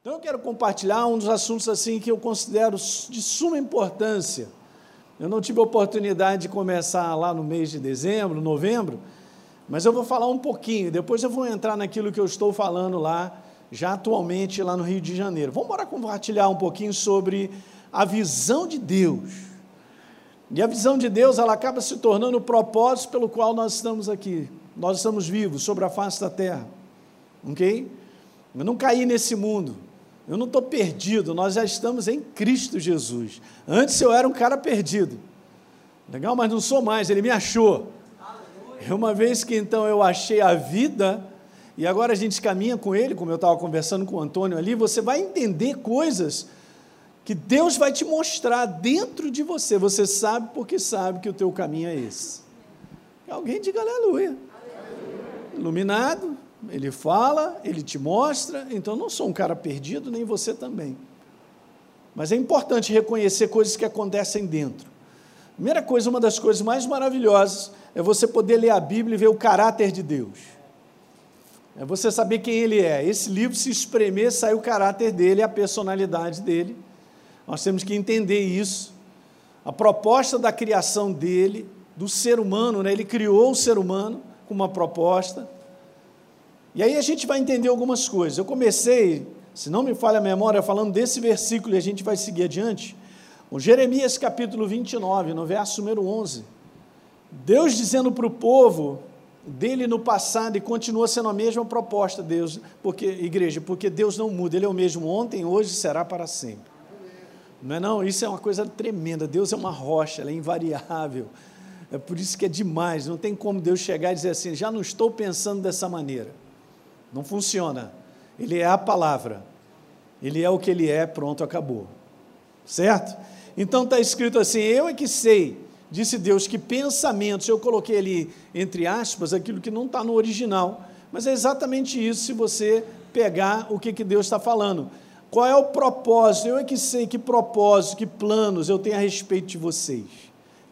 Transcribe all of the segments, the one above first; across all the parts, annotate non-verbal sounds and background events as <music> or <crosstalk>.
Então eu quero compartilhar um dos assuntos assim que eu considero de suma importância. Eu não tive a oportunidade de começar lá no mês de dezembro, novembro, mas eu vou falar um pouquinho, depois eu vou entrar naquilo que eu estou falando lá, já atualmente lá no Rio de Janeiro. Vamos embora compartilhar um pouquinho sobre a visão de Deus. E a visão de Deus, ela acaba se tornando o propósito pelo qual nós estamos aqui. Nós estamos vivos sobre a face da terra. OK? Eu não caí nesse mundo. Eu não estou perdido, nós já estamos em Cristo Jesus. Antes eu era um cara perdido. Legal, mas não sou mais, ele me achou. É uma vez que então eu achei a vida, e agora a gente caminha com ele, como eu estava conversando com o Antônio ali, você vai entender coisas que Deus vai te mostrar dentro de você. Você sabe porque sabe que o teu caminho é esse. Alguém diga aleluia. aleluia. Iluminado, ele fala, ele te mostra, então não sou um cara perdido, nem você também. Mas é importante reconhecer coisas que acontecem dentro. Primeira coisa, uma das coisas mais maravilhosas é você poder ler a Bíblia e ver o caráter de Deus. É você saber quem ele é. Esse livro, se espremer, sai o caráter dele, a personalidade dele. Nós temos que entender isso. A proposta da criação dele, do ser humano, né? ele criou o ser humano com uma proposta e aí a gente vai entender algumas coisas. Eu comecei, se não me falha a memória, falando desse versículo e a gente vai seguir adiante. O Jeremias capítulo 29, no verso número 11. Deus dizendo para o povo dele no passado e continua sendo a mesma proposta, Deus, porque igreja, porque Deus não muda, ele é o mesmo ontem, hoje será para sempre. Não é não? Isso é uma coisa tremenda. Deus é uma rocha, ela é invariável. É por isso que é demais, não tem como Deus chegar e dizer assim: "Já não estou pensando dessa maneira". Não funciona. Ele é a palavra. Ele é o que ele é, pronto, acabou. Certo? Então está escrito assim: Eu é que sei, disse Deus, que pensamentos, eu coloquei ali entre aspas aquilo que não está no original, mas é exatamente isso se você pegar o que, que Deus está falando. Qual é o propósito? Eu é que sei que propósito, que planos eu tenho a respeito de vocês.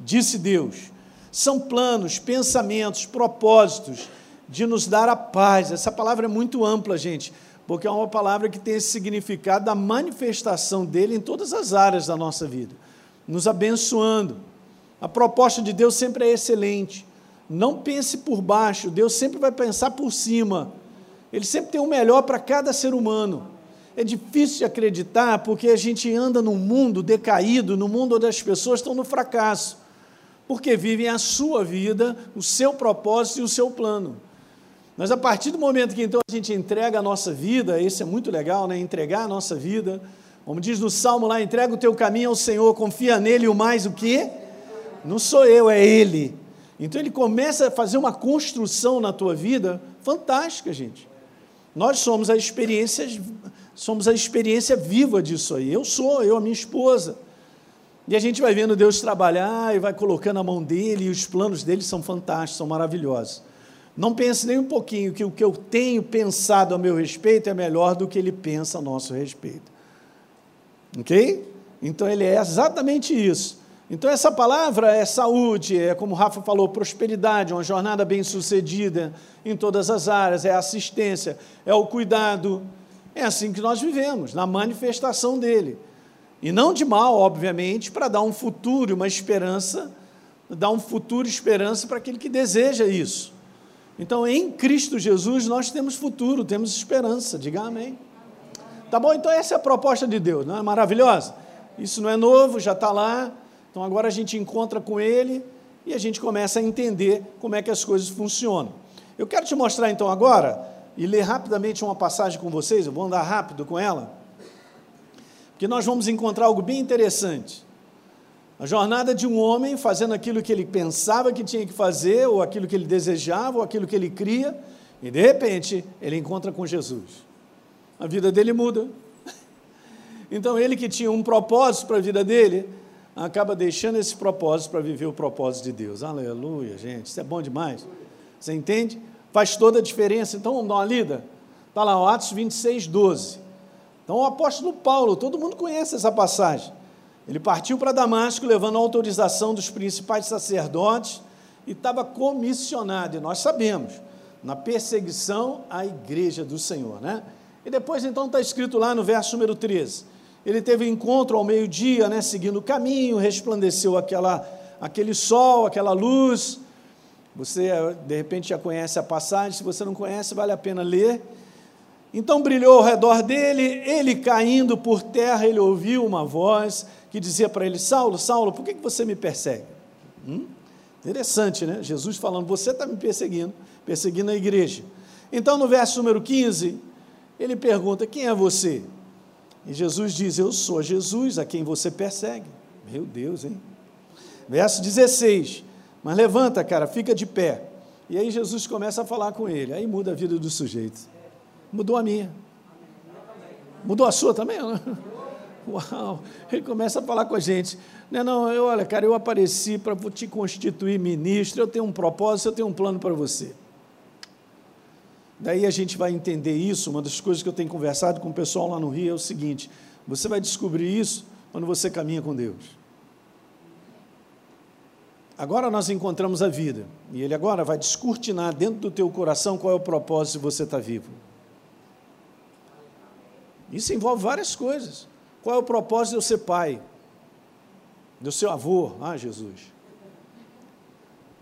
Disse Deus. São planos, pensamentos, propósitos de nos dar a paz. Essa palavra é muito ampla, gente, porque é uma palavra que tem esse significado da manifestação dele em todas as áreas da nossa vida, nos abençoando. A proposta de Deus sempre é excelente. Não pense por baixo, Deus sempre vai pensar por cima. Ele sempre tem o melhor para cada ser humano. É difícil de acreditar porque a gente anda num mundo decaído, num mundo onde as pessoas estão no fracasso, porque vivem a sua vida, o seu propósito e o seu plano. Mas a partir do momento que então a gente entrega a nossa vida, esse é muito legal, né? Entregar a nossa vida, como diz no Salmo lá, entrega o teu caminho ao Senhor, confia nele o mais o que? Não sou eu, é Ele. Então ele começa a fazer uma construção na tua vida fantástica, gente. Nós somos a experiência, somos a experiência viva disso aí. Eu sou, eu, a minha esposa. E a gente vai vendo Deus trabalhar e vai colocando a mão dele, e os planos dele são fantásticos, são maravilhosos. Não pense nem um pouquinho que o que eu tenho pensado a meu respeito é melhor do que ele pensa a nosso respeito. Ok? Então ele é exatamente isso. Então essa palavra é saúde, é como o Rafa falou, prosperidade, uma jornada bem sucedida em todas as áreas, é assistência, é o cuidado. É assim que nós vivemos, na manifestação dele. E não de mal, obviamente, para dar um futuro, uma esperança, dar um futuro esperança para aquele que deseja isso. Então, em Cristo Jesus, nós temos futuro, temos esperança. Diga amém. Tá bom? Então, essa é a proposta de Deus, não é maravilhosa? Isso não é novo, já está lá. Então, agora a gente encontra com Ele e a gente começa a entender como é que as coisas funcionam. Eu quero te mostrar então agora e ler rapidamente uma passagem com vocês, eu vou andar rápido com ela, porque nós vamos encontrar algo bem interessante. A jornada de um homem fazendo aquilo que ele pensava que tinha que fazer, ou aquilo que ele desejava, ou aquilo que ele cria, e de repente ele encontra com Jesus. A vida dele muda. <laughs> Então ele que tinha um propósito para a vida dele, acaba deixando esse propósito para viver o propósito de Deus. Aleluia, gente, isso é bom demais. Você entende? Faz toda a diferença. Então vamos dar uma lida? Está lá, Atos 26, 12. Então o apóstolo Paulo, todo mundo conhece essa passagem. Ele partiu para Damasco levando a autorização dos principais sacerdotes e estava comissionado, e nós sabemos, na perseguição à igreja do Senhor, né? E depois, então, está escrito lá no verso número 13. Ele teve encontro ao meio-dia, né, seguindo o caminho, resplandeceu aquela, aquele sol, aquela luz. Você, de repente, já conhece a passagem, se você não conhece, vale a pena ler. Então brilhou ao redor dele, ele caindo por terra, ele ouviu uma voz que dizia para ele: Saulo, Saulo, por que você me persegue? Hum? Interessante, né? Jesus falando: Você está me perseguindo, perseguindo a igreja. Então, no verso número 15, ele pergunta: Quem é você? E Jesus diz: Eu sou Jesus a quem você persegue. Meu Deus, hein? Verso 16: Mas levanta, cara, fica de pé. E aí Jesus começa a falar com ele. Aí muda a vida do sujeito. Mudou a minha. Mudou a sua também? <laughs> Uau! Ele começa a falar com a gente. Não, não, eu, olha, cara, eu apareci para te constituir ministro, eu tenho um propósito, eu tenho um plano para você. Daí a gente vai entender isso. Uma das coisas que eu tenho conversado com o pessoal lá no Rio é o seguinte: você vai descobrir isso quando você caminha com Deus. Agora nós encontramos a vida, e Ele agora vai descortinar dentro do teu coração qual é o propósito de você estar vivo. Isso envolve várias coisas. Qual é o propósito de eu ser pai? Do seu avô? Ah, Jesus.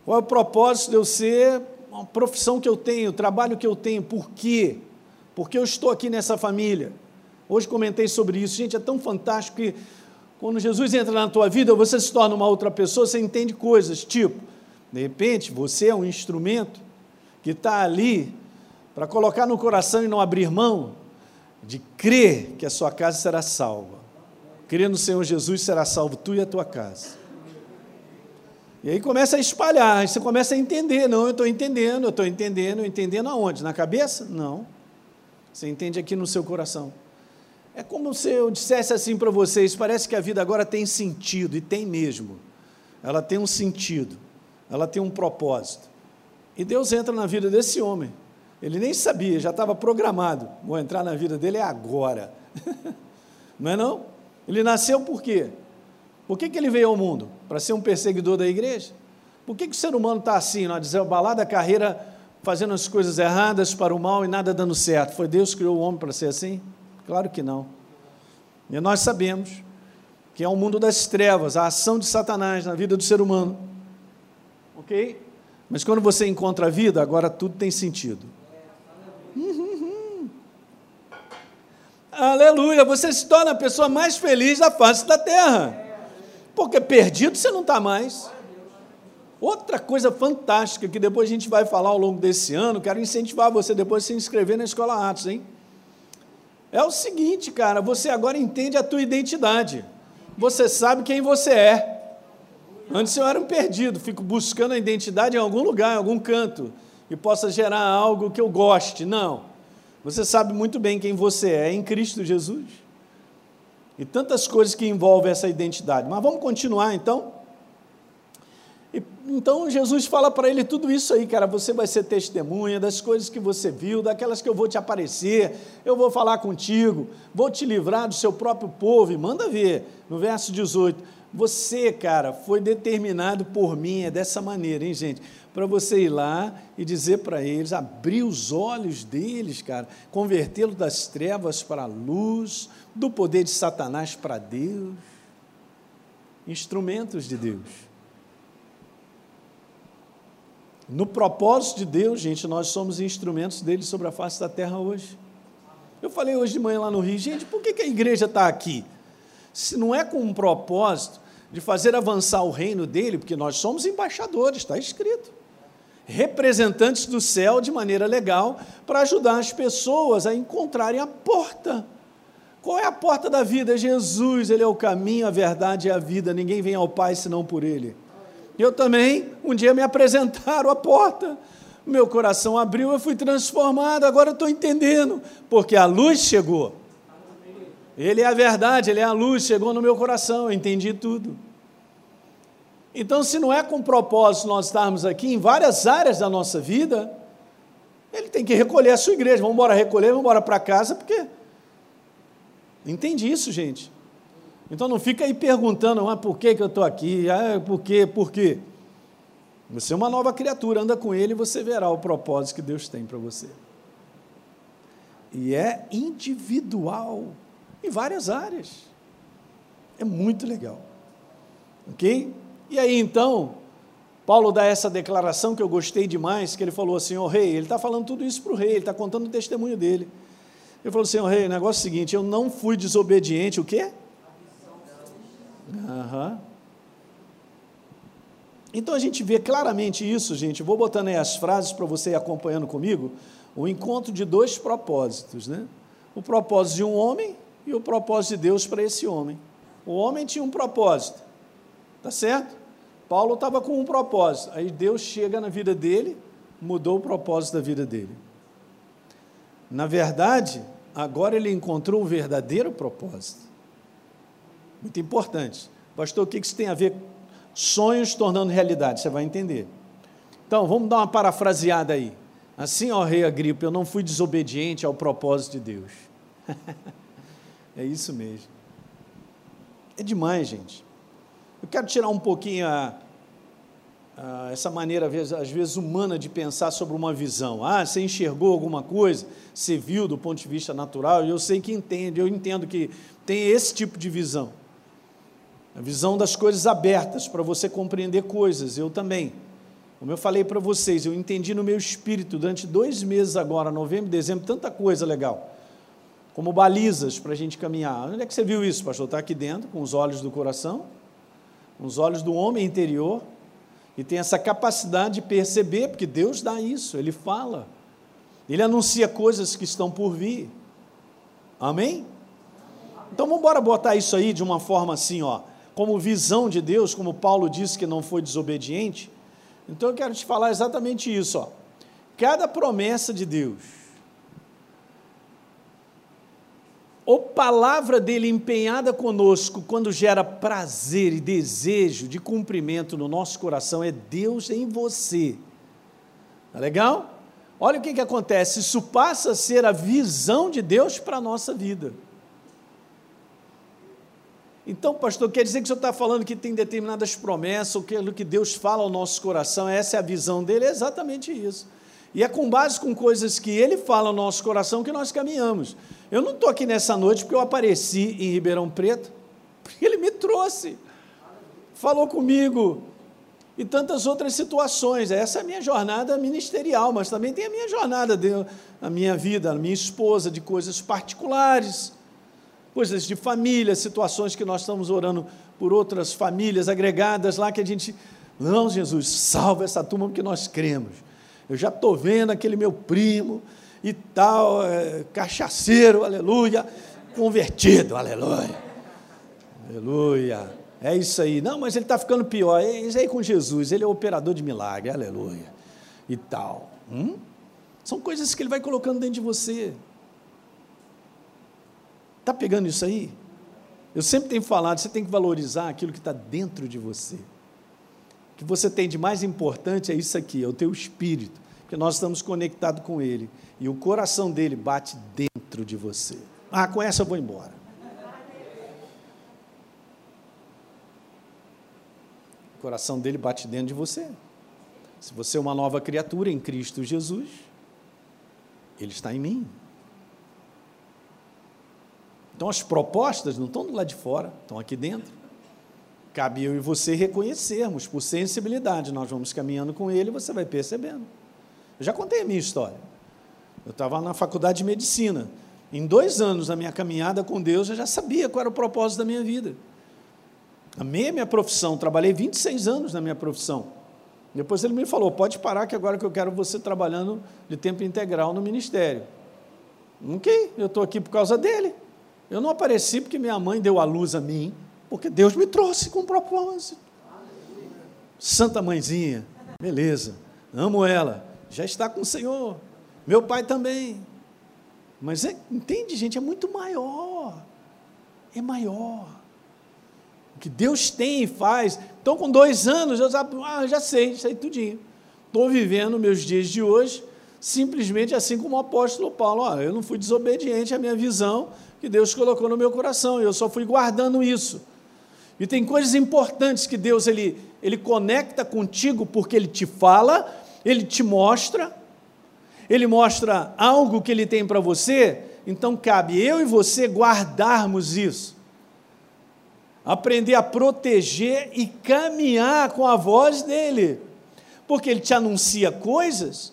Qual é o propósito de eu ser uma profissão que eu tenho, trabalho que eu tenho? Por quê? Porque eu estou aqui nessa família. Hoje comentei sobre isso. Gente, é tão fantástico que quando Jesus entra na tua vida, você se torna uma outra pessoa, você entende coisas, tipo, de repente, você é um instrumento que está ali para colocar no coração e não abrir mão de crer que a sua casa será salva. Crer no Senhor Jesus será salvo tu e a tua casa. E aí começa a espalhar, aí você começa a entender, não, eu estou entendendo, eu estou entendendo, entendendo aonde? Na cabeça? Não. Você entende aqui no seu coração. É como se eu dissesse assim para vocês: parece que a vida agora tem sentido, e tem mesmo. Ela tem um sentido, ela tem um propósito. E Deus entra na vida desse homem. Ele nem sabia, já estava programado. Vou entrar na vida dele agora. <laughs> não é não? Ele nasceu por quê? Por que, que ele veio ao mundo? Para ser um perseguidor da igreja? Por que, que o ser humano está assim, não? desembalada a carreira, fazendo as coisas erradas para o mal e nada dando certo? Foi Deus que criou o homem para ser assim? Claro que não. E nós sabemos que é o mundo das trevas, a ação de Satanás na vida do ser humano. Ok? Mas quando você encontra a vida, agora tudo tem sentido. Aleluia, você se torna a pessoa mais feliz da face da terra. Porque perdido você não está mais. Outra coisa fantástica que depois a gente vai falar ao longo desse ano, quero incentivar você depois a se inscrever na Escola Atos, hein? É o seguinte, cara, você agora entende a tua identidade. Você sabe quem você é. Antes eu era um perdido, fico buscando a identidade em algum lugar, em algum canto, e possa gerar algo que eu goste. Não. Você sabe muito bem quem você é em Cristo Jesus. E tantas coisas que envolvem essa identidade. Mas vamos continuar então. E, então Jesus fala para ele tudo isso aí, cara. Você vai ser testemunha das coisas que você viu, daquelas que eu vou te aparecer, eu vou falar contigo, vou te livrar do seu próprio povo. E manda ver, no verso 18: Você, cara, foi determinado por mim, é dessa maneira, hein, gente? para você ir lá e dizer para eles, abrir os olhos deles, cara, convertê-los das trevas para a luz, do poder de Satanás para Deus. Instrumentos de Deus. No propósito de Deus, gente, nós somos instrumentos dele sobre a face da terra hoje. Eu falei hoje de manhã lá no Rio, gente, por que, que a igreja está aqui? Se não é com um propósito de fazer avançar o reino dele, porque nós somos embaixadores, está escrito representantes do céu de maneira legal para ajudar as pessoas a encontrarem a porta. Qual é a porta da vida? Jesus, Ele é o caminho, a verdade e a vida. Ninguém vem ao Pai senão por Ele. Eu também, um dia me apresentaram a porta. Meu coração abriu, eu fui transformado, agora estou entendendo, porque a luz chegou. Ele é a verdade, Ele é a luz, chegou no meu coração, eu entendi tudo. Então, se não é com propósito nós estarmos aqui em várias áreas da nossa vida, ele tem que recolher a sua igreja. Vamos embora recolher, vamos embora para casa, porque. Entende isso, gente? Então não fica aí perguntando, ah, por que, que eu estou aqui? Ah, por quê? Por quê? Você é uma nova criatura, anda com ele e você verá o propósito que Deus tem para você. E é individual, em várias áreas. É muito legal. Ok? E aí então, Paulo dá essa declaração que eu gostei demais, que ele falou assim, o rei, ele está falando tudo isso para o rei, ele está contando o testemunho dele. Ele falou assim, o rei, o negócio é o seguinte, eu não fui desobediente, o quê? Uhum. Então a gente vê claramente isso, gente. Vou botando aí as frases para você ir acompanhando comigo. O encontro de dois propósitos, né? O propósito de um homem e o propósito de Deus para esse homem. O homem tinha um propósito, tá certo? Paulo estava com um propósito. Aí Deus chega na vida dele, mudou o propósito da vida dele. Na verdade, agora ele encontrou o verdadeiro propósito. Muito importante. Pastor, o que isso tem a ver sonhos tornando realidade? Você vai entender. Então, vamos dar uma parafraseada aí. Assim, ó rei Agripa, eu não fui desobediente ao propósito de Deus. <laughs> é isso mesmo. É demais, gente. Eu quero tirar um pouquinho a, a, essa maneira, às vezes, humana de pensar sobre uma visão. Ah, você enxergou alguma coisa, você viu do ponto de vista natural, e eu sei que entende, eu entendo que tem esse tipo de visão. A visão das coisas abertas para você compreender coisas, eu também. Como eu falei para vocês, eu entendi no meu espírito durante dois meses agora, novembro, dezembro, tanta coisa legal como balizas para a gente caminhar. Onde é que você viu isso, pastor? Está aqui dentro, com os olhos do coração, com os olhos do homem interior, e tem essa capacidade de perceber, porque Deus dá isso, Ele fala, Ele anuncia coisas que estão por vir. Amém? Então vamos embora botar isso aí de uma forma assim, ó, como visão de Deus, como Paulo disse que não foi desobediente. Então eu quero te falar exatamente isso, ó. Cada promessa de Deus, ou palavra dele empenhada conosco, quando gera prazer e desejo de cumprimento no nosso coração, é Deus em você. Tá legal? Olha o que, que acontece, isso passa a ser a visão de Deus para a nossa vida. Então, pastor, quer dizer que o senhor está falando que tem determinadas promessas, ou aquilo que Deus fala ao nosso coração, essa é a visão dele? É exatamente isso. E é com base com coisas que ele fala no nosso coração que nós caminhamos. Eu não estou aqui nessa noite porque eu apareci em Ribeirão Preto, <laughs> porque ele me trouxe, falou comigo, e tantas outras situações. Essa é a minha jornada ministerial, mas também tem a minha jornada, de, a minha vida, a minha esposa, de coisas particulares, coisas de família, situações que nós estamos orando por outras famílias agregadas lá que a gente. Não, Jesus, salva essa turma porque nós cremos. Eu já estou vendo aquele meu primo e tal, é, cachaceiro, aleluia, convertido, aleluia. Aleluia. É isso aí. Não, mas ele está ficando pior. É isso aí com Jesus. Ele é operador de milagre, aleluia. E tal. Hum? São coisas que ele vai colocando dentro de você. Está pegando isso aí? Eu sempre tenho falado, você tem que valorizar aquilo que está dentro de você que você tem de mais importante é isso aqui, é o teu espírito, porque nós estamos conectados com ele e o coração dele bate dentro de você. Ah, com essa eu vou embora. O coração dele bate dentro de você. Se você é uma nova criatura em Cristo Jesus, ele está em mim. Então as propostas não estão do lado de fora, estão aqui dentro. Cabe eu e você reconhecermos, por sensibilidade, nós vamos caminhando com ele e você vai percebendo. Eu já contei a minha história. Eu estava na faculdade de medicina. Em dois anos da minha caminhada com Deus, eu já sabia qual era o propósito da minha vida. Amei a minha profissão, trabalhei 26 anos na minha profissão. Depois ele me falou: pode parar, que agora que eu quero você trabalhando de tempo integral no ministério. Ok, eu estou aqui por causa dele. Eu não apareci porque minha mãe deu a luz a mim. Porque Deus me trouxe com propósito. Santa Mãezinha, beleza, amo ela, já está com o Senhor. Meu pai também. Mas é, entende, gente, é muito maior. É maior. O que Deus tem e faz. Então, com dois anos, eu já, ah, já sei, sei tudinho. Estou vivendo meus dias de hoje, simplesmente assim como o apóstolo Paulo. Ó, eu não fui desobediente à minha visão que Deus colocou no meu coração, eu só fui guardando isso. E tem coisas importantes que Deus ele, ele conecta contigo porque ele te fala, ele te mostra, ele mostra algo que ele tem para você, então cabe eu e você guardarmos isso. Aprender a proteger e caminhar com a voz dele. Porque ele te anuncia coisas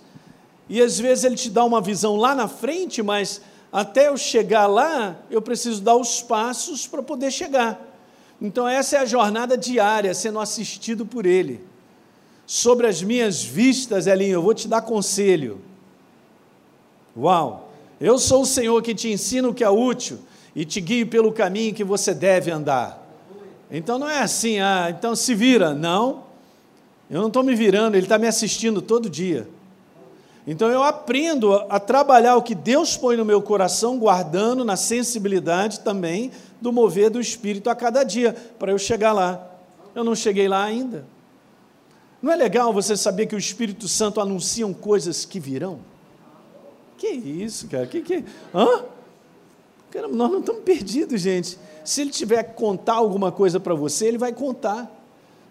e às vezes ele te dá uma visão lá na frente, mas até eu chegar lá, eu preciso dar os passos para poder chegar. Então, essa é a jornada diária, sendo assistido por Ele. Sobre as minhas vistas, Elinho, eu vou te dar conselho. Uau! Eu sou o Senhor que te ensina o que é útil e te guio pelo caminho que você deve andar. Então não é assim, ah, então se vira. Não, eu não estou me virando, Ele está me assistindo todo dia. Então eu aprendo a, trabalhar o que Deus põe no meu coração, guardando na sensibilidade também do mover do Espírito a cada dia, para eu chegar lá. Eu não cheguei lá ainda. Não é legal você saber que o Espírito Santo anuncia coisas que virão? Que isso, cara? Que que? Hã? Cara, nós não estamos perdidos, gente. Se ele tiver que contar alguma coisa para você, ele vai contar.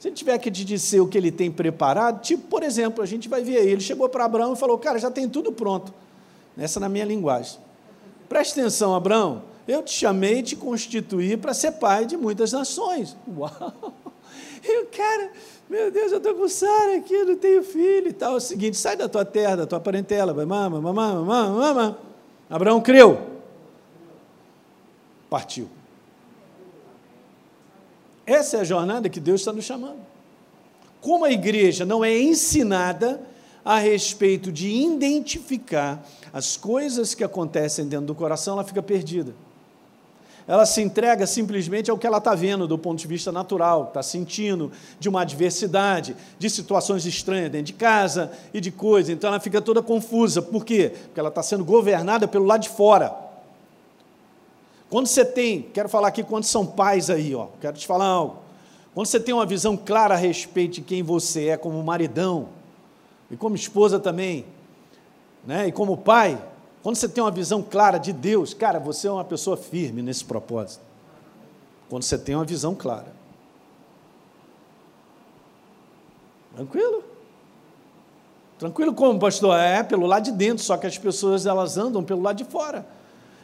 Se ele tiver que te dizer o que ele tem preparado, tipo, por exemplo, a gente vai ver aí, ele chegou para Abraão e falou: Cara, já tem tudo pronto. Essa na minha linguagem. Preste atenção, Abraão, eu te chamei e te constituí para ser pai de muitas nações. Uau! E o cara, meu Deus, eu estou com Sara aqui, eu não tenho filho e tal. É o seguinte, sai da tua terra, da tua parentela, vai, mama, mama, mama, mama. Abraão creu. Partiu. Essa é a jornada que Deus está nos chamando. Como a igreja não é ensinada a respeito de identificar as coisas que acontecem dentro do coração, ela fica perdida. Ela se entrega simplesmente ao que ela está vendo do ponto de vista natural, está sentindo de uma adversidade, de situações estranhas dentro de casa e de coisas. Então ela fica toda confusa. Por quê? Porque ela está sendo governada pelo lado de fora. Quando você tem, quero falar aqui quando são pais aí, ó, quero te falar algo. Quando você tem uma visão clara a respeito de quem você é como maridão, e como esposa também, né, e como pai, quando você tem uma visão clara de Deus, cara, você é uma pessoa firme nesse propósito. Quando você tem uma visão clara. Tranquilo? Tranquilo como, pastor? É, pelo lado de dentro, só que as pessoas elas andam pelo lado de fora.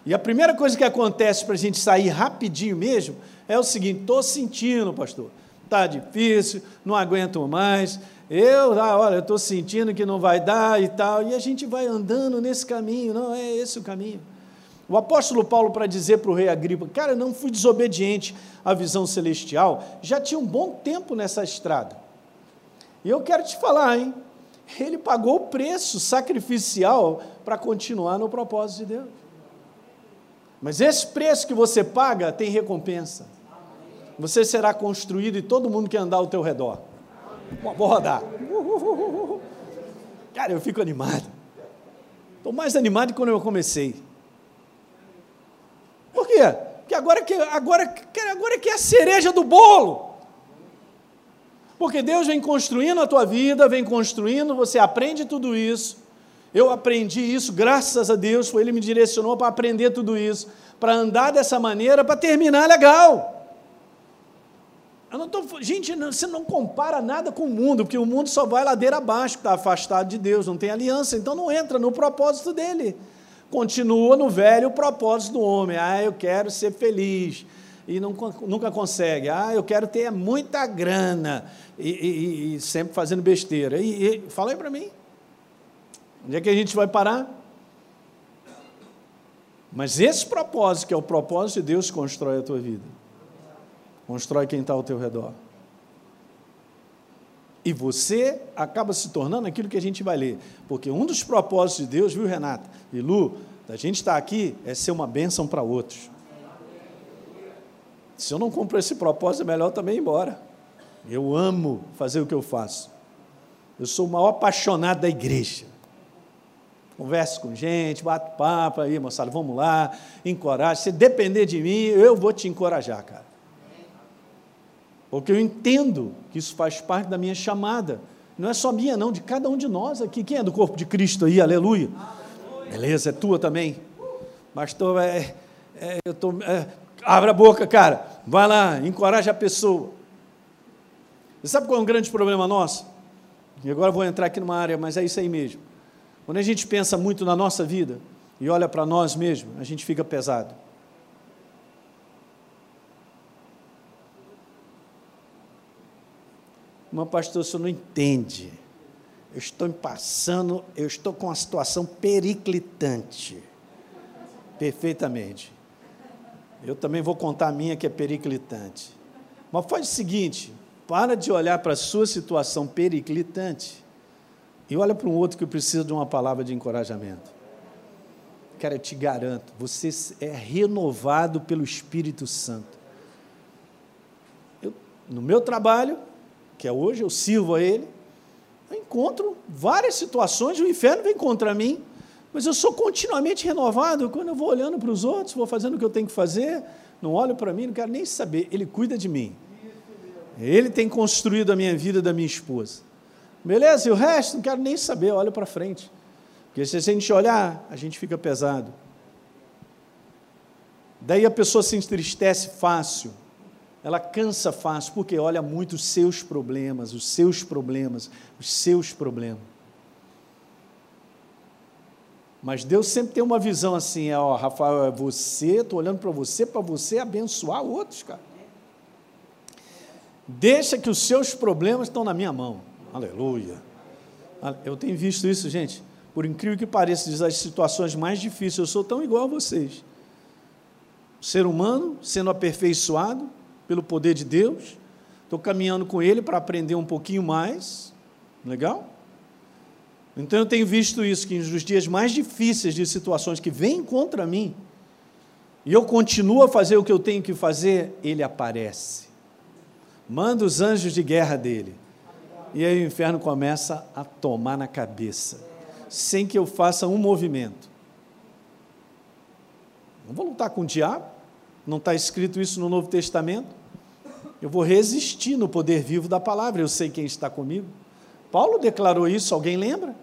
E a primeira coisa que acontece para a gente sair rapidinho mesmo é o seguinte: estou sentindo, pastor, está difícil, não aguento mais. Eu, ah, olha, estou sentindo que não vai dar e tal. E a gente vai andando nesse caminho, não é esse o caminho. O apóstolo Paulo, para dizer para o rei Agripa, cara, não fui desobediente à visão celestial, já tinha um bom tempo nessa estrada. E eu quero te falar, hein? Ele pagou o preço sacrificial para continuar no propósito de Deus. Mas esse preço que você paga tem recompensa. Você será construído e todo mundo que andar ao teu redor. Vou rodar. Cara, eu fico animado. Estou mais animado que quando eu comecei. Por quê? Porque agora que, agora, agora que é a cereja do bolo. Porque Deus vem construindo a tua vida, vem construindo, você aprende tudo isso. Eu aprendi isso, graças a Deus, Ele me direcionou para aprender tudo isso, para andar dessa maneira, para terminar legal. Eu não tô, gente, não, você não compara nada com o mundo, porque o mundo só vai ladeira abaixo, está afastado de Deus, não tem aliança, então não entra no propósito dele. Continua no velho propósito do homem. Ah, eu quero ser feliz. E nunca consegue. Ah, eu quero ter muita grana. E, e, e sempre fazendo besteira. E, e fala aí para mim. Onde é que a gente vai parar? Mas esse propósito, que é o propósito de Deus, constrói a tua vida. Constrói quem está ao teu redor. E você acaba se tornando aquilo que a gente vai ler. Porque um dos propósitos de Deus, viu, Renata e Lu, da gente estar aqui, é ser uma bênção para outros. Se eu não cumpro esse propósito, é melhor também ir embora. Eu amo fazer o que eu faço. Eu sou o maior apaixonado da igreja converse com gente, bate papo aí, moçada, vamos lá, encoraje. Se depender de mim, eu vou te encorajar, cara. Porque eu entendo que isso faz parte da minha chamada. Não é só minha, não, de cada um de nós aqui. Quem é do corpo de Cristo aí? Aleluia. Beleza, é tua também. Pastor, é, é, eu tô, é, abre a boca, cara. Vai lá, encoraja a pessoa. Você sabe qual é um grande problema nosso? E agora vou entrar aqui numa área, mas é isso aí mesmo. Quando a gente pensa muito na nossa vida e olha para nós mesmos, a gente fica pesado. Mas, pastor, você não entende. Eu estou passando, eu estou com uma situação periclitante. Perfeitamente. Eu também vou contar a minha que é periclitante. Mas faz o seguinte: para de olhar para a sua situação periclitante e olha para um outro que precisa de uma palavra de encorajamento. Cara, eu te garanto, você é renovado pelo Espírito Santo. Eu, no meu trabalho, que é hoje, eu sirvo a Ele, eu encontro várias situações, o inferno vem contra mim, mas eu sou continuamente renovado quando eu vou olhando para os outros, vou fazendo o que eu tenho que fazer, não olho para mim, não quero nem saber, Ele cuida de mim. Ele tem construído a minha vida da minha esposa. Beleza? E o resto, não quero nem saber, olha para frente. Porque se a gente olhar, a gente fica pesado. Daí a pessoa se entristece fácil, ela cansa fácil, porque olha muito os seus problemas, os seus problemas, os seus problemas. Mas Deus sempre tem uma visão assim, ó, Rafael, é você, estou olhando para você, para você abençoar outros, cara. Deixa que os seus problemas estão na minha mão. Aleluia. Eu tenho visto isso, gente. Por incrível que pareça, das situações mais difíceis, eu sou tão igual a vocês. ser humano sendo aperfeiçoado pelo poder de Deus, estou caminhando com Ele para aprender um pouquinho mais. Legal? Então eu tenho visto isso, que nos dias mais difíceis de situações que vêm contra mim, e eu continuo a fazer o que eu tenho que fazer, Ele aparece manda os anjos de guerra dele. E aí o inferno começa a tomar na cabeça, sem que eu faça um movimento. Não vou lutar com o diabo, não está escrito isso no Novo Testamento. Eu vou resistir no poder vivo da palavra, eu sei quem está comigo. Paulo declarou isso, alguém lembra?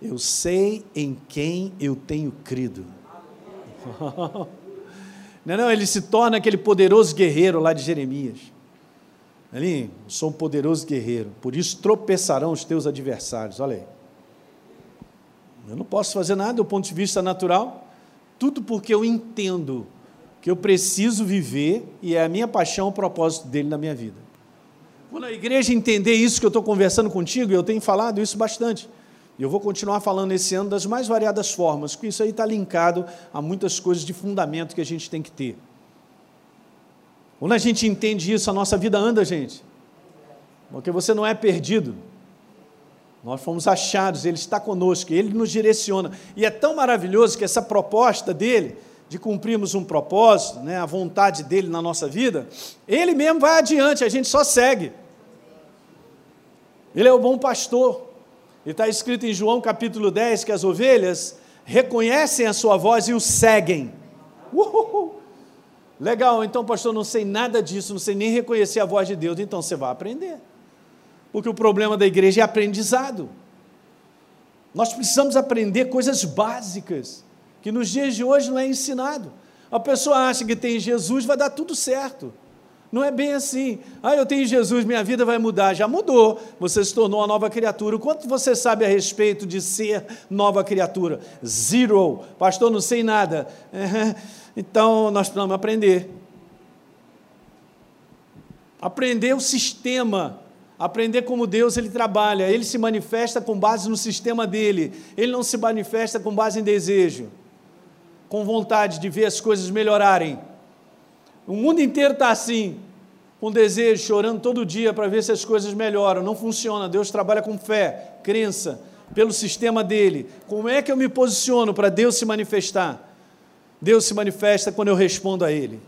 Eu sei em quem eu tenho crido. <laughs> Não, não, ele se torna aquele poderoso guerreiro lá de Jeremias. Ali, sou um poderoso guerreiro, por isso tropeçarão os teus adversários. Olha aí. Eu não posso fazer nada do ponto de vista natural, tudo porque eu entendo que eu preciso viver e é a minha paixão o propósito dele na minha vida. Quando a igreja entender isso que eu estou conversando contigo, eu tenho falado isso bastante, e eu vou continuar falando esse ano das mais variadas formas, porque isso aí está linkado a muitas coisas de fundamento que a gente tem que ter. Quando a gente entende isso, a nossa vida anda, gente. Porque você não é perdido. Nós fomos achados, Ele está conosco, Ele nos direciona. E é tão maravilhoso que essa proposta dele, de cumprirmos um propósito, né, a vontade dele na nossa vida, Ele mesmo vai adiante, a gente só segue. Ele é o bom pastor. E está escrito em João capítulo 10 que as ovelhas reconhecem a sua voz e o seguem. Uhul. Legal, então, pastor, não sei nada disso, não sei nem reconhecer a voz de Deus, então você vai aprender. Porque o problema da igreja é aprendizado. Nós precisamos aprender coisas básicas, que nos dias de hoje não é ensinado. A pessoa acha que tem Jesus, vai dar tudo certo. Não é bem assim. Ah, eu tenho Jesus, minha vida vai mudar. Já mudou. Você se tornou uma nova criatura. O quanto você sabe a respeito de ser nova criatura? Zero. Pastor, não sei nada. <laughs> Então, nós precisamos aprender. Aprender o sistema, aprender como Deus ele trabalha. Ele se manifesta com base no sistema dele. Ele não se manifesta com base em desejo, com vontade de ver as coisas melhorarem. O mundo inteiro está assim, com desejo, chorando todo dia para ver se as coisas melhoram. Não funciona. Deus trabalha com fé, crença, pelo sistema dele. Como é que eu me posiciono para Deus se manifestar? Deus se manifesta quando eu respondo a Ele.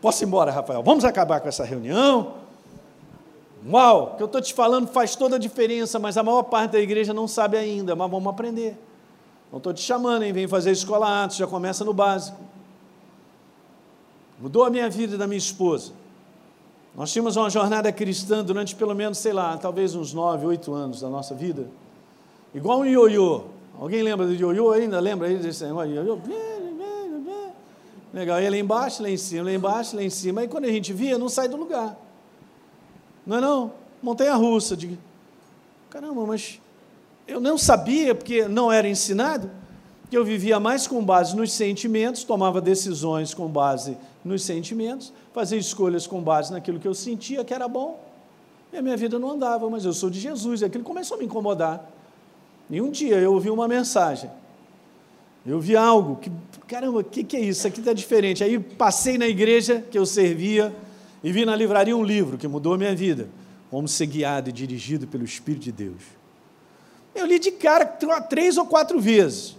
Posso ir embora, Rafael? Vamos acabar com essa reunião? Uau, o que eu estou te falando faz toda a diferença, mas a maior parte da igreja não sabe ainda, mas vamos aprender. Não estou te chamando, hein? Vem fazer escola antes, já começa no básico. Mudou a minha vida e da minha esposa. Nós tínhamos uma jornada cristã durante pelo menos, sei lá, talvez uns nove, oito anos da nossa vida. Igual um ioiô. Alguém lembra do ioiô ainda? Lembra aí desse negócio ioiô? Legal, ia lá embaixo, lá em cima, lá embaixo, lá em cima. Aí quando a gente via, não sai do lugar. Não é não? Montanha russa. De... Caramba, mas eu não sabia, porque não era ensinado, que eu vivia mais com base nos sentimentos, tomava decisões com base nos sentimentos, fazia escolhas com base naquilo que eu sentia que era bom, e a minha vida não andava, mas eu sou de Jesus, e aquilo começou a me incomodar. E um dia eu ouvi uma mensagem, eu vi algo que, caramba, o que, que é isso? Aqui está diferente. Aí passei na igreja que eu servia e vi na livraria um livro que mudou a minha vida, Como Ser Guiado e Dirigido pelo Espírito de Deus. Eu li de cara três ou quatro vezes.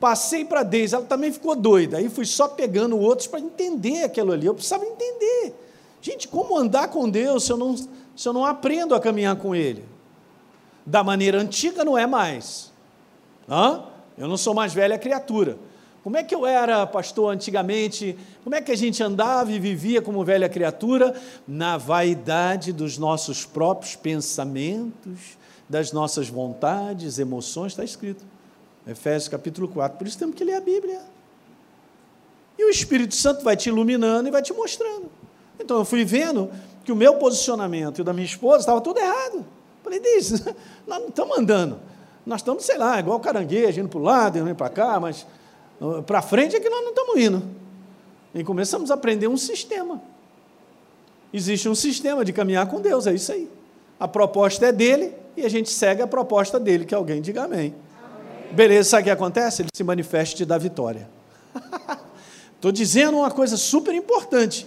Passei para a Deise, ela também ficou doida. Aí fui só pegando outros para entender aquilo ali. Eu precisava entender. Gente, como andar com Deus se eu não, se eu não aprendo a caminhar com Ele? Da maneira antiga não é mais. Hã? Eu não sou mais velha criatura. Como é que eu era, pastor, antigamente? Como é que a gente andava e vivia como velha criatura? Na vaidade dos nossos próprios pensamentos, das nossas vontades, emoções, está escrito. Efésios capítulo 4. Por isso temos que ler a Bíblia. E o Espírito Santo vai te iluminando e vai te mostrando. Então eu fui vendo que o meu posicionamento e o da minha esposa estava tudo errado. Falei, diz, <laughs> nós não estamos andando. Nós estamos, sei lá, igual caranguejo, indo para o lado, indo para cá, mas para frente é que nós não estamos indo. E começamos a aprender um sistema. Existe um sistema de caminhar com Deus, é isso aí. A proposta é dele e a gente segue a proposta dele, que alguém diga amém. Beleza, sabe o que acontece? Ele se manifesta e te dá vitória. <laughs> Estou dizendo uma coisa super importante.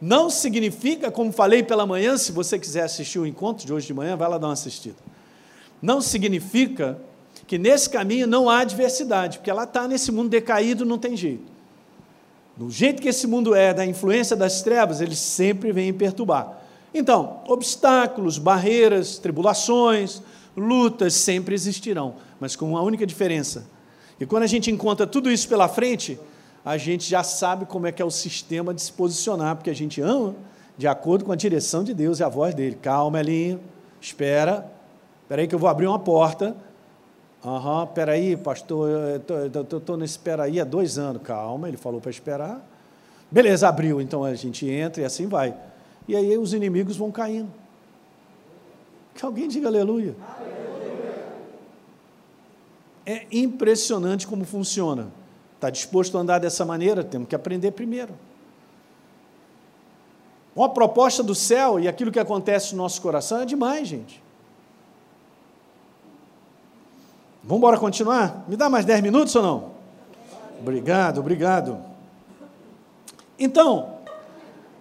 Não significa, como falei pela manhã, se você quiser assistir o encontro de hoje de manhã, vai lá dar uma assistida. Não significa que nesse caminho não há adversidade, porque ela está nesse mundo decaído, não tem jeito. Do jeito que esse mundo é, da influência das trevas, ele sempre vem perturbar. Então, obstáculos, barreiras, tribulações, lutas sempre existirão, mas com uma única diferença. E quando a gente encontra tudo isso pela frente, a gente já sabe como é que é o sistema de se posicionar, porque a gente ama de acordo com a direção de Deus e a voz dele. Calma, Elinho, espera, espera aí que eu vou abrir uma porta. Aham, uhum, peraí, pastor, estou nesse espera aí há dois anos. Calma, ele falou para esperar. Beleza, abriu, então a gente entra e assim vai. E aí os inimigos vão caindo. Que alguém diga aleluia. É impressionante como funciona. Está disposto a andar dessa maneira? Temos que aprender primeiro. Uma proposta do céu e aquilo que acontece no nosso coração é demais, gente. Vamos embora continuar? Me dá mais 10 minutos ou não? Obrigado, obrigado. Então,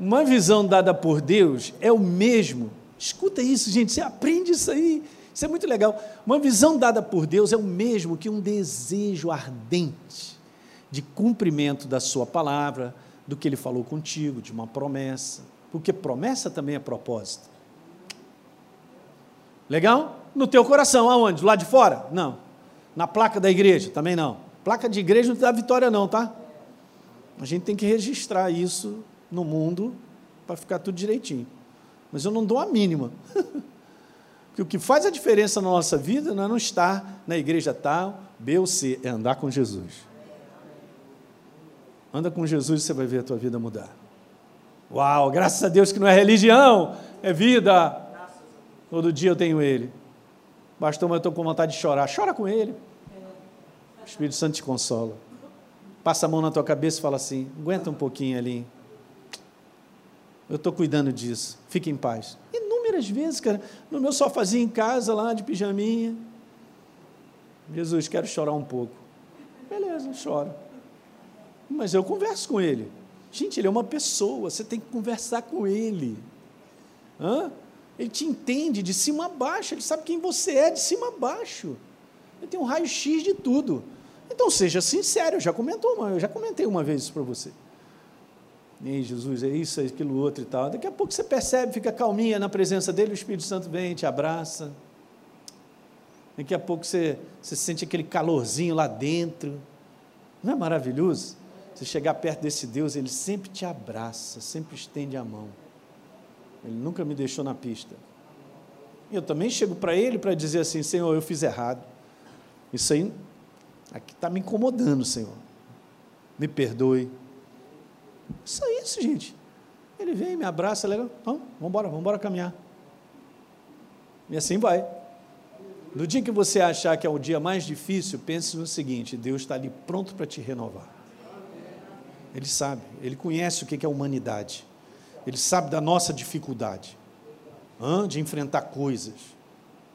uma visão dada por Deus é o mesmo Escuta isso, gente, você aprende isso aí. Isso é muito legal. Uma visão dada por Deus é o mesmo que um desejo ardente de cumprimento da sua palavra, do que ele falou contigo, de uma promessa. Porque promessa também é propósito. Legal? No teu coração, aonde? Lá de fora? Não. Na placa da igreja? Também não. Placa de igreja não dá vitória, não, tá? A gente tem que registrar isso no mundo para ficar tudo direitinho mas eu não dou a mínima. <laughs> Porque o que faz a diferença na nossa vida não é não estar na igreja tal, B ou C, é andar com Jesus. Anda com Jesus e você vai ver a tua vida mudar. Uau, graças a Deus que não é religião, é vida. Todo dia eu tenho Ele. Bastou, mas eu estou com vontade de chorar. Chora com Ele. O Espírito Santo te consola. Passa a mão na tua cabeça e fala assim: aguenta um pouquinho ali. Eu estou cuidando disso. Fique em paz. Inúmeras vezes, cara, no meu sofazinho em casa, lá de pijaminha. Jesus, quero chorar um pouco. Beleza, chora. Mas eu converso com ele. Gente, ele é uma pessoa, você tem que conversar com ele. Hã? Ele te entende de cima a baixo, ele sabe quem você é de cima a baixo. Ele tem um raio-x de tudo. Então seja sincero, eu já comentou eu já comentei uma vez isso para você. Ei, Jesus, é isso, é aquilo outro e tal. Daqui a pouco você percebe, fica calminha na presença dele, o Espírito Santo vem, te abraça. Daqui a pouco você, você sente aquele calorzinho lá dentro. Não é maravilhoso? Você chegar perto desse Deus, ele sempre te abraça, sempre estende a mão. Ele nunca me deixou na pista. E eu também chego para ele para dizer assim: Senhor, eu fiz errado. Isso aí aqui está me incomodando, Senhor. Me perdoe só isso, gente. Ele vem, me abraça, legal. Então, vamos embora, vamos embora caminhar. E assim vai. No dia que você achar que é o dia mais difícil, pense no seguinte: Deus está ali pronto para te renovar. Ele sabe, ele conhece o que é a humanidade, ele sabe da nossa dificuldade hein, de enfrentar coisas,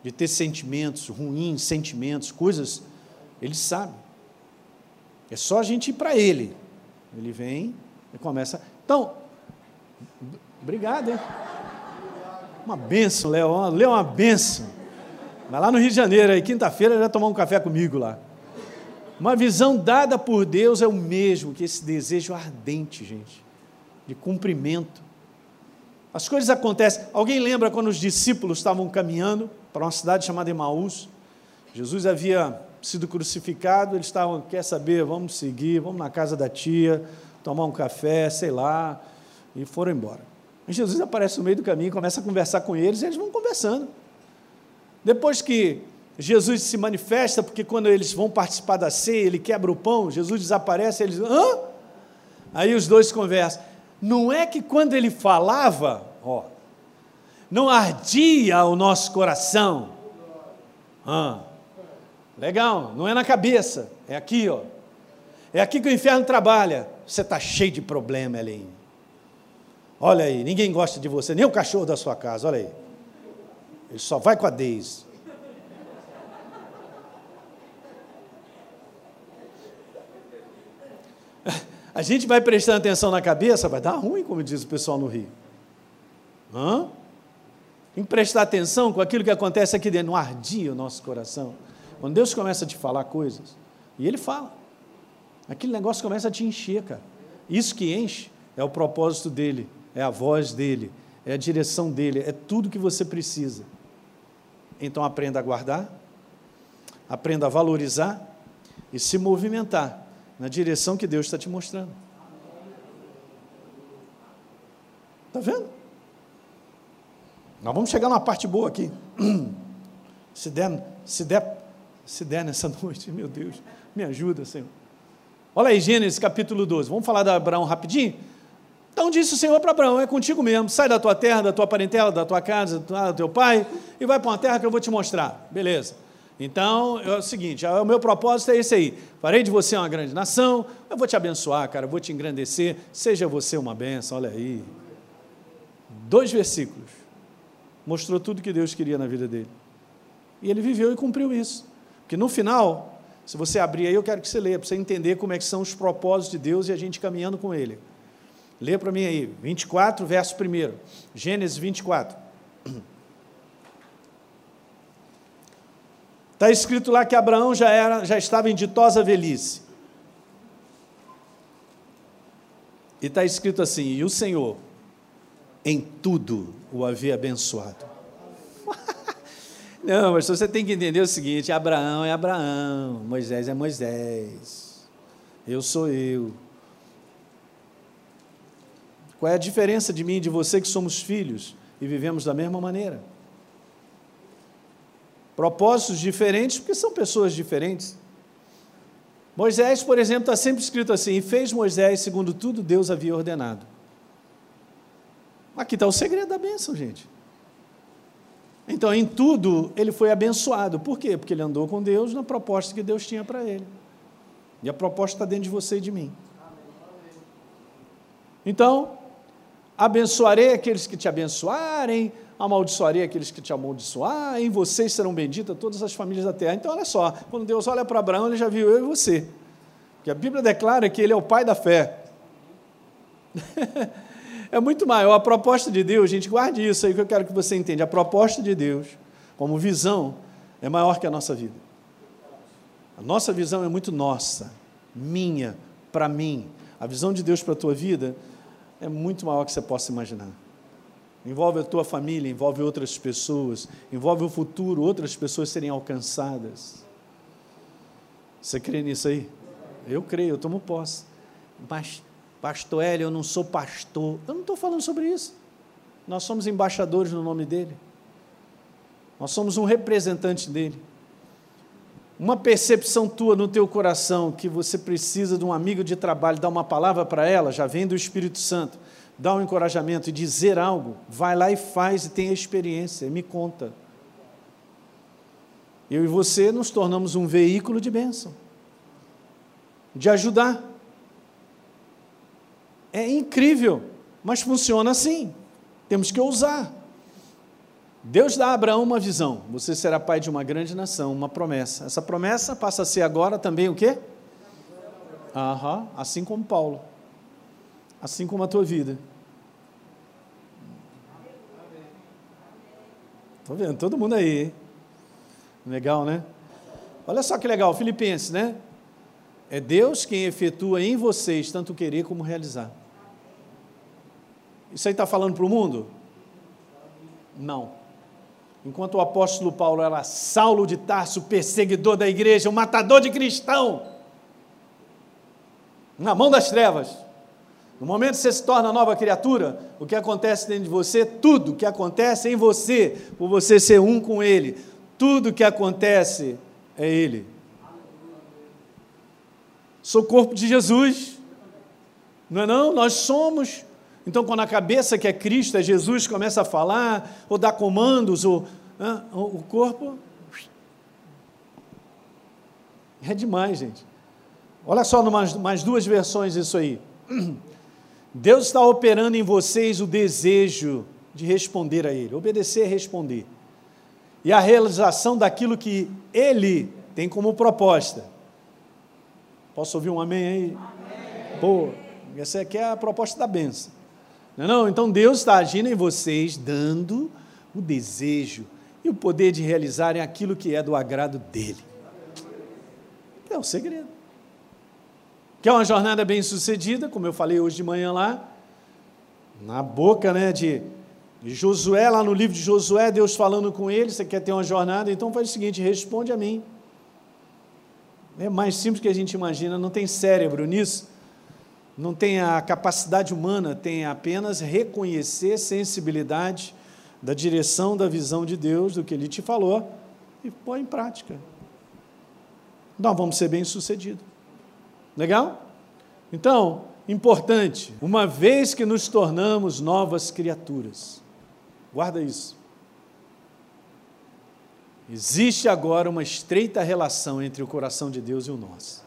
de ter sentimentos ruins, sentimentos, coisas, ele sabe. É só a gente ir para ele. Ele vem e começa. Então, obrigado, hein? Uma benção, Léo. Léo é uma benção. Vai lá no Rio de Janeiro, aí, quinta-feira, já tomar um café comigo lá. Uma visão dada por Deus é o mesmo que esse desejo ardente, gente, de cumprimento. As coisas acontecem. Alguém lembra quando os discípulos estavam caminhando para uma cidade chamada Emaús? Jesus havia sido crucificado, eles estavam, quer saber, vamos seguir, vamos na casa da tia, tomar um café, sei lá, e foram embora. E Jesus aparece no meio do caminho, começa a conversar com eles, e eles vão conversando. Depois que Jesus se manifesta, porque quando eles vão participar da ceia, ele quebra o pão, Jesus desaparece, eles, hã? Aí os dois conversam. Não é que quando ele falava, ó, não ardia o nosso coração. Ah, legal, não é na cabeça, é aqui, ó. É aqui que o inferno trabalha. Você está cheio de problema, Elinho. Olha aí, ninguém gosta de você, nem o cachorro da sua casa, olha aí. Ele só vai com a Deise. A gente vai prestando atenção na cabeça, vai dar ruim, como diz o pessoal no Rio. Hã? Em prestar atenção com aquilo que acontece aqui dentro, não ardia o nosso coração. Quando Deus começa a te falar coisas, e Ele fala, aquele negócio começa a te encher, cara. Isso que enche é o propósito dele, é a voz dele, é a direção dele, é tudo que você precisa. Então aprenda a guardar, aprenda a valorizar e se movimentar na direção que Deus está te mostrando. Está vendo? Nós vamos chegar numa parte boa aqui. <clears throat> Se der, se der, se der nessa <laughs> noite, meu Deus, me ajuda, Senhor. Olha aí, Gênesis capítulo 12. Vamos falar de Abraão rapidinho? Então disse o Senhor para Abraão: é contigo mesmo, sai da tua terra, da tua parentela, da tua casa, do teu pai, e vai para uma terra que eu vou te mostrar. Beleza. Então, é o seguinte, é, o meu propósito é esse aí. Farei de você uma grande nação, eu vou te abençoar, cara, eu vou te engrandecer, seja você uma benção, olha aí. Dois versículos. Mostrou tudo que Deus queria na vida dele. E ele viveu e cumpriu isso. Porque no final, se você abrir aí, eu quero que você leia, para você entender como é que são os propósitos de Deus e a gente caminhando com ele. Lê para mim aí, 24, verso 1. Gênesis 24. Está <clears throat> escrito lá que Abraão já, era, já estava em ditosa velhice. E está escrito assim: e o Senhor em tudo o havia abençoado. Não, mas você tem que entender o seguinte: Abraão é Abraão, Moisés é Moisés, eu sou eu. Qual é a diferença de mim e de você que somos filhos e vivemos da mesma maneira? propósitos diferentes, porque são pessoas diferentes. Moisés, por exemplo, está sempre escrito assim: e fez Moisés segundo tudo Deus havia ordenado. Aqui está o segredo da bênção, gente. Então, em tudo, ele foi abençoado. Por quê? Porque ele andou com Deus na proposta que Deus tinha para ele. E a proposta está dentro de você e de mim. Então, abençoarei aqueles que te abençoarem, amaldiçoarei aqueles que te amaldiçoar, em vocês serão benditas todas as famílias da terra. Então, olha só, quando Deus olha para Abraão, ele já viu eu e você. Porque a Bíblia declara que ele é o pai da fé. <laughs> é muito maior. A proposta de Deus, gente, guarde isso aí que eu quero que você entenda. A proposta de Deus, como visão, é maior que a nossa vida. A nossa visão é muito nossa, minha, para mim. A visão de Deus para a tua vida é muito maior que você possa imaginar envolve a tua família, envolve outras pessoas, envolve o futuro, outras pessoas serem alcançadas. Você crê nisso aí? Eu creio, eu tomo posse. Mas, pastor Hélio, eu não sou pastor. Eu não estou falando sobre isso. Nós somos embaixadores no nome dele. Nós somos um representante dele. Uma percepção tua no teu coração que você precisa de um amigo de trabalho, dar uma palavra para ela, já vem do Espírito Santo dar um encorajamento e dizer algo, vai lá e faz e tem experiência, me conta. Eu e você nos tornamos um veículo de bênção, de ajudar. É incrível, mas funciona assim. Temos que ousar. Deus dá a Abraão uma visão. Você será pai de uma grande nação, uma promessa. Essa promessa passa a ser agora também o quê? Aham, assim como Paulo. Assim como a tua vida. Estou vendo todo mundo aí. Legal, né? Olha só que legal, Filipenses, né? É Deus quem efetua em vocês tanto querer como realizar. Isso aí está falando para o mundo? Não. Enquanto o apóstolo Paulo era Saulo de Tarso, perseguidor da igreja, um matador de cristão, na mão das trevas. No momento que você se torna nova criatura, o que acontece dentro de você, tudo que acontece em você, por você ser um com Ele, tudo que acontece é Ele. Sou corpo de Jesus, não é não? Nós somos então, quando a cabeça que é Cristo, é Jesus, começa a falar, ou dar comandos, ou o corpo. É demais, gente. Olha só, mais, mais duas versões isso aí. <clears throat> Deus está operando em vocês o desejo de responder a Ele, obedecer e responder. E a realização daquilo que Ele tem como proposta. Posso ouvir um amém aí? Amém. Pô, essa aqui é a proposta da benção. Não, é não? Então Deus está agindo em vocês, dando o desejo e o poder de realizarem aquilo que é do agrado dele. É o segredo. Quer uma jornada bem sucedida, como eu falei hoje de manhã lá, na boca né, de Josué, lá no livro de Josué, Deus falando com ele, você quer ter uma jornada, então faz o seguinte, responde a mim. É mais simples que a gente imagina, não tem cérebro nisso não tem a capacidade humana, tem apenas reconhecer sensibilidade da direção da visão de Deus, do que Ele te falou, e pôr em prática. Nós vamos ser bem-sucedidos. Legal? Então, importante, uma vez que nos tornamos novas criaturas, guarda isso. Existe agora uma estreita relação entre o coração de Deus e o nosso.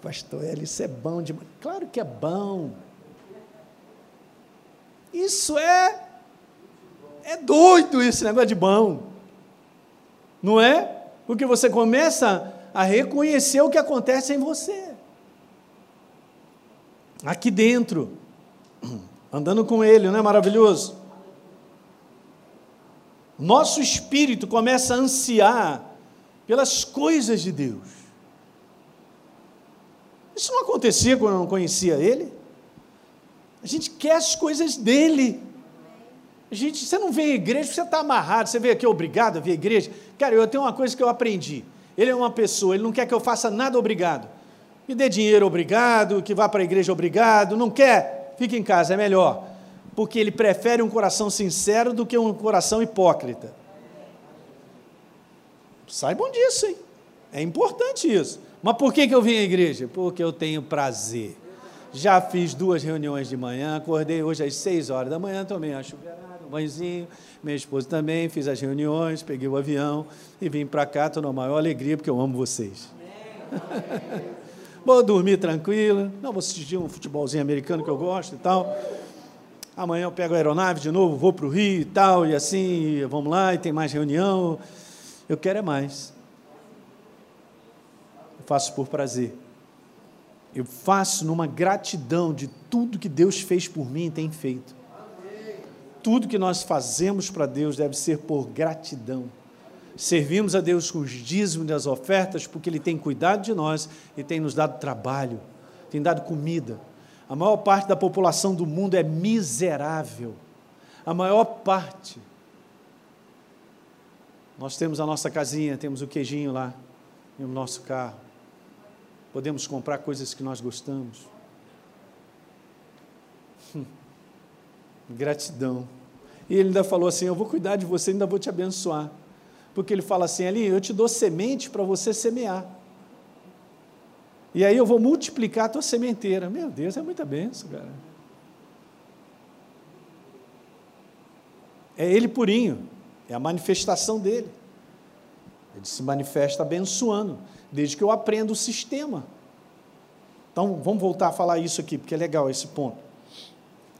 pastor Eli, isso é bom demais. Claro que é bom. Isso é. É doido esse negócio de bom. Não é? Porque você começa a reconhecer o que acontece em você. Aqui dentro. <clears throat> Andando com Ele, não é maravilhoso? Nosso espírito começa a ansiar pelas coisas de Deus. Isso não acontecia quando eu não conhecia ele. A gente quer as coisas dele. A gente, você não vem à igreja, você está amarrado, você veio aqui obrigado a vir à igreja. Cara, eu tenho uma coisa que eu aprendi. Ele é uma pessoa, ele não quer que eu faça nada obrigado. Me dê dinheiro obrigado, que vá para a igreja obrigado. Não quer? Fique em casa, é melhor. Porque ele prefere um coração sincero do que um coração hipócrita. Saibam disso, hein? É importante isso. Mas por que, que eu vim à igreja? Porque eu tenho prazer. Já fiz duas reuniões de manhã, acordei hoje às seis horas da manhã, tomei uma chuveirada, um banhozinho, minha esposa também, fiz as reuniões, peguei o avião e vim para cá, estou na maior alegria, porque eu amo vocês. <laughs> vou dormir tranquila, não vou assistir um futebolzinho americano que eu gosto e tal. Amanhã eu pego a aeronave de novo, vou para o Rio e tal, e assim, vamos lá, e tem mais reunião. Eu quero é mais faço por prazer. Eu faço numa gratidão de tudo que Deus fez por mim e tem feito. Tudo que nós fazemos para Deus deve ser por gratidão. Servimos a Deus com os dízimos e as ofertas porque Ele tem cuidado de nós e tem nos dado trabalho, tem dado comida. A maior parte da população do mundo é miserável. A maior parte. Nós temos a nossa casinha, temos o queijinho lá, no nosso carro podemos comprar coisas que nós gostamos. Hum. Gratidão. E ele ainda falou assim: Eu vou cuidar de você, ainda vou te abençoar. Porque ele fala assim: ali, eu te dou semente para você semear. E aí eu vou multiplicar a tua sementeira. Meu Deus, é muita benção, cara. É ele purinho. É a manifestação dele. Ele se manifesta abençoando, desde que eu aprenda o sistema. Então, vamos voltar a falar isso aqui, porque é legal esse ponto.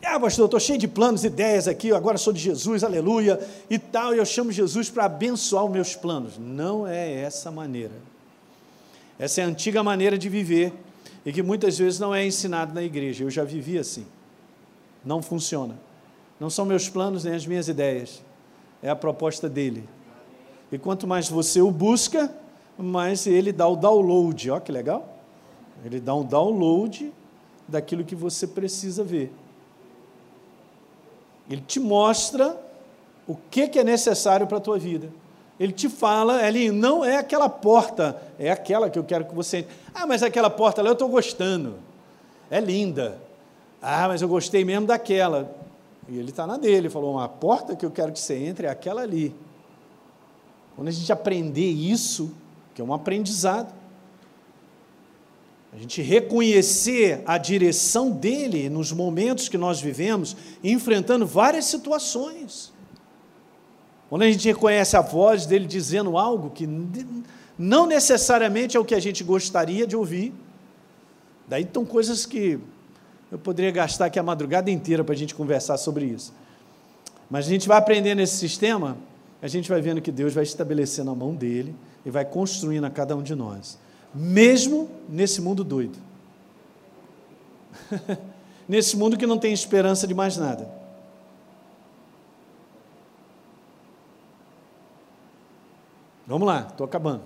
Ah, pastor, eu estou cheio de planos, ideias aqui, agora sou de Jesus, aleluia, e tal, e eu chamo Jesus para abençoar os meus planos. Não é essa maneira. Essa é a antiga maneira de viver e que muitas vezes não é ensinado na igreja. Eu já vivi assim. Não funciona. Não são meus planos nem as minhas ideias. É a proposta dele. E quanto mais você o busca, mais ele dá o download. Olha que legal. Ele dá um download daquilo que você precisa ver. Ele te mostra o que, é necessário para a tua vida. Ele te fala, ele não é aquela porta, é aquela que eu quero que você. Ah, mas aquela porta lá eu estou gostando. É linda. Ah, mas eu gostei mesmo daquela. E ele está na dele, falou: a porta que eu quero que você entre é aquela ali. Quando a gente aprender isso, que é um aprendizado, a gente reconhecer a direção dele nos momentos que nós vivemos, enfrentando várias situações. Quando a gente reconhece a voz dele dizendo algo que não necessariamente é o que a gente gostaria de ouvir, daí estão coisas que eu poderia gastar aqui a madrugada inteira para a gente conversar sobre isso. Mas a gente vai aprendendo esse sistema, a gente vai vendo que Deus vai estabelecendo a mão dele e vai construindo a cada um de nós, mesmo nesse mundo doido. <laughs> nesse mundo que não tem esperança de mais nada. Vamos lá, estou acabando.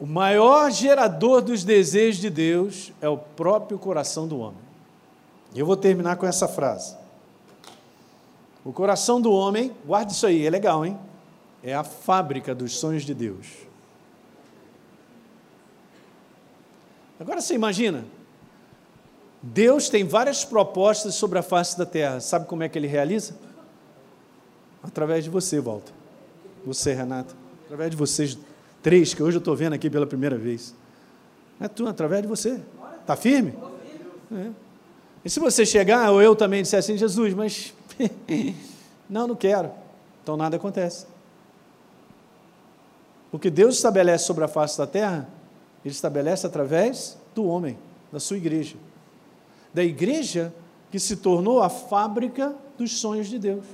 O maior gerador dos desejos de Deus é o próprio coração do homem. E eu vou terminar com essa frase. O coração do homem, guarde isso aí, é legal, hein? É a fábrica dos sonhos de Deus. Agora você imagina, Deus tem várias propostas sobre a face da terra. Sabe como é que ele realiza? Através de você, Walter. Você, Renata através de vocês três, que hoje eu estou vendo aqui pela primeira vez. É tu, através de você. Está firme? É. E se você chegar, ou eu também disser assim, Jesus, mas <laughs> não, não quero. Então nada acontece. O que Deus estabelece sobre a face da terra, Ele estabelece através do homem, da sua igreja. Da igreja que se tornou a fábrica dos sonhos de Deus.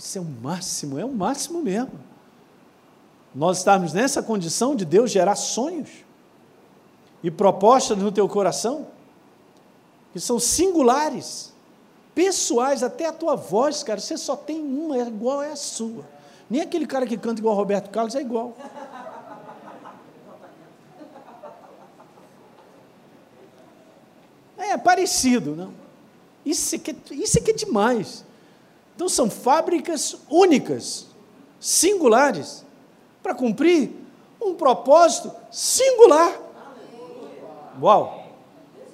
Isso é o máximo, é o máximo mesmo. Nós estarmos nessa condição de Deus gerar sonhos e propostas no teu coração que são singulares, pessoais, até a tua voz, cara, você só tem uma, é igual é a sua. Nem aquele cara que canta igual Roberto Carlos é igual. É, é parecido, não? Isso aqui, é isso aqui é demais. Então são fábricas únicas, singulares, para cumprir um propósito singular. Uau!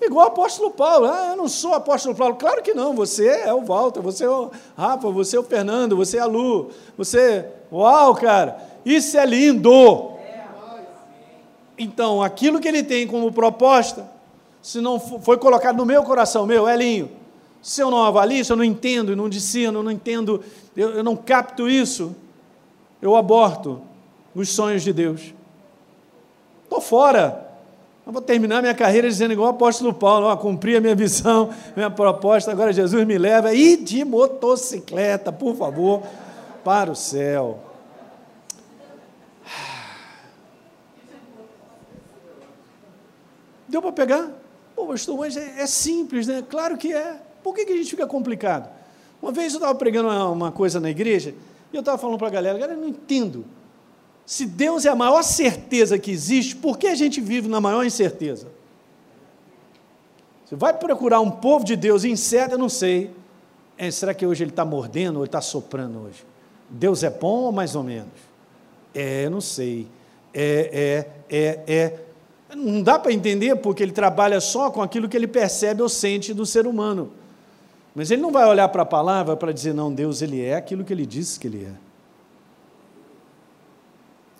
Igual o apóstolo Paulo. Ah, eu não sou apóstolo Paulo. Claro que não. Você é o Walter, você é o Rafa, você é o Fernando, você é a Lu. Você. Uau, cara! Isso é lindo! Então, aquilo que ele tem como proposta, se não foi colocado no meu coração, meu, Elinho, se eu não avalio, se eu não entendo, não discerno, não entendo, eu, eu não capto isso, eu aborto os sonhos de Deus. Estou fora. Eu vou terminar minha carreira dizendo igual o apóstolo Paulo, ó, cumpri a minha visão, minha proposta, agora Jesus me leva, e de motocicleta, por favor, para o céu. Deu para pegar? Pô, pastor, mas é, é simples, né? Claro que é. Por que, que a gente fica complicado? Uma vez eu estava pregando uma, uma coisa na igreja e eu estava falando para a galera, galera, eu não entendo. Se Deus é a maior certeza que existe, por que a gente vive na maior incerteza? Você vai procurar um povo de Deus incerto, eu não sei. É, será que hoje ele está mordendo ou está soprando hoje? Deus é bom ou mais ou menos? É, eu não sei. É, é, é, é. Não dá para entender porque ele trabalha só com aquilo que ele percebe ou sente do ser humano. Mas ele não vai olhar para a palavra para dizer, não, Deus, ele é aquilo que ele disse que ele é.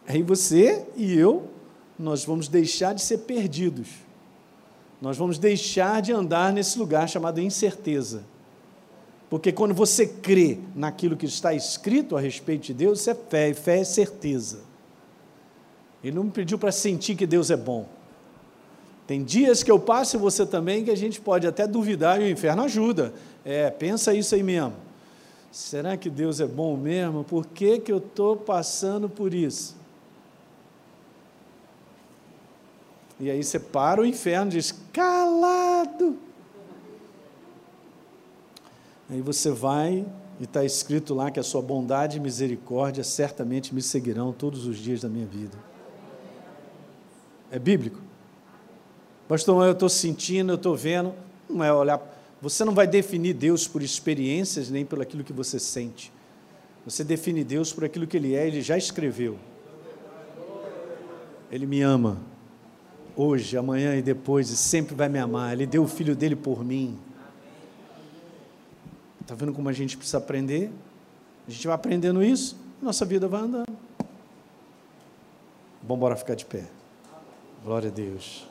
Aí você e eu, nós vamos deixar de ser perdidos. Nós vamos deixar de andar nesse lugar chamado incerteza. Porque quando você crê naquilo que está escrito a respeito de Deus, isso é fé, e fé é certeza. Ele não me pediu para sentir que Deus é bom. Tem dias que eu passo e você também que a gente pode até duvidar e o inferno ajuda. É, pensa isso aí mesmo. Será que Deus é bom mesmo? Por que, que eu estou passando por isso? E aí você para o inferno e diz: calado. Aí você vai e está escrito lá que a sua bondade e misericórdia certamente me seguirão todos os dias da minha vida. É bíblico? Pastor, eu estou sentindo, eu estou vendo. Não é olhar. Você não vai definir Deus por experiências nem pelo aquilo que você sente. Você define Deus por aquilo que Ele é, Ele já escreveu. Ele me ama. Hoje, amanhã e depois, e sempre vai me amar. Ele deu o filho dele por mim. Está vendo como a gente precisa aprender? A gente vai aprendendo isso, nossa vida vai andando. Vamos embora ficar de pé. Glória a Deus.